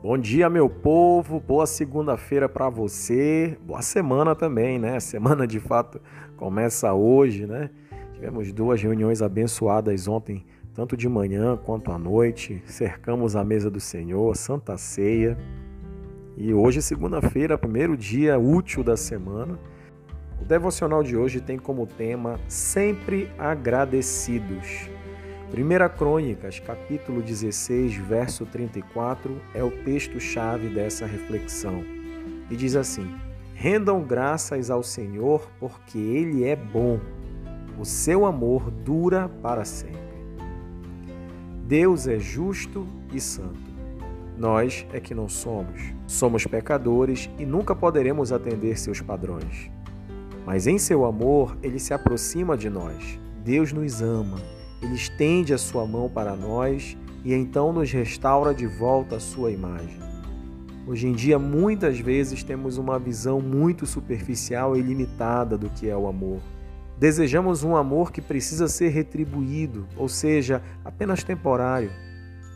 Bom dia, meu povo. Boa segunda-feira para você. Boa semana também, né? Semana de fato começa hoje, né? Tivemos duas reuniões abençoadas ontem, tanto de manhã quanto à noite. Cercamos a mesa do Senhor, Santa Ceia. E hoje, segunda-feira, primeiro dia útil da semana. O devocional de hoje tem como tema Sempre Agradecidos. 1 Crônicas, capítulo 16, verso 34, é o texto-chave dessa reflexão. E diz assim: Rendam graças ao Senhor, porque Ele é bom. O seu amor dura para sempre. Deus é justo e santo. Nós é que não somos. Somos pecadores e nunca poderemos atender seus padrões. Mas em seu amor, ele se aproxima de nós. Deus nos ama ele estende a sua mão para nós e então nos restaura de volta a sua imagem. Hoje em dia, muitas vezes temos uma visão muito superficial e limitada do que é o amor. Desejamos um amor que precisa ser retribuído, ou seja, apenas temporário.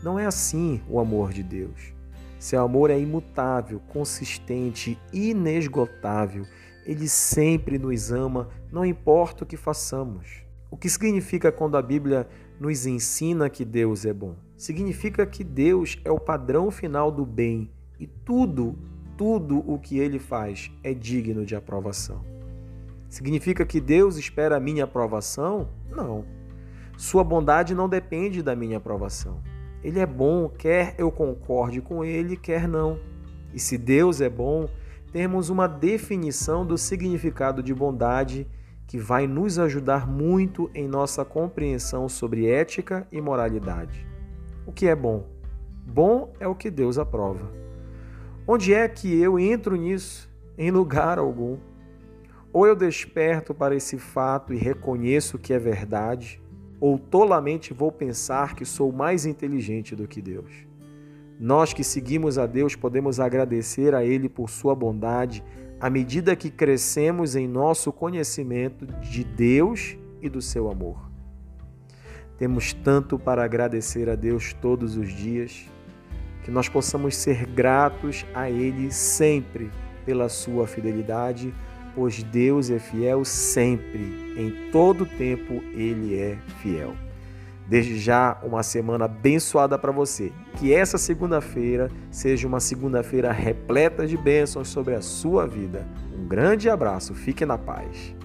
Não é assim o amor de Deus. Seu amor é imutável, consistente, inesgotável. Ele sempre nos ama, não importa o que façamos. O que significa quando a Bíblia nos ensina que Deus é bom? Significa que Deus é o padrão final do bem e tudo, tudo o que ele faz é digno de aprovação. Significa que Deus espera a minha aprovação? Não. Sua bondade não depende da minha aprovação. Ele é bom, quer eu concorde com ele, quer não. E se Deus é bom, temos uma definição do significado de bondade que vai nos ajudar muito em nossa compreensão sobre ética e moralidade. O que é bom? Bom é o que Deus aprova. Onde é que eu entro nisso? Em lugar algum. Ou eu desperto para esse fato e reconheço que é verdade, ou tolamente vou pensar que sou mais inteligente do que Deus. Nós que seguimos a Deus podemos agradecer a Ele por sua bondade à medida que crescemos em nosso conhecimento de Deus e do seu amor. Temos tanto para agradecer a Deus todos os dias, que nós possamos ser gratos a Ele sempre pela sua fidelidade, pois Deus é fiel sempre, em todo tempo Ele é fiel. Desde já, uma semana abençoada para você. Que essa segunda-feira seja uma segunda-feira repleta de bênçãos sobre a sua vida. Um grande abraço, fique na paz.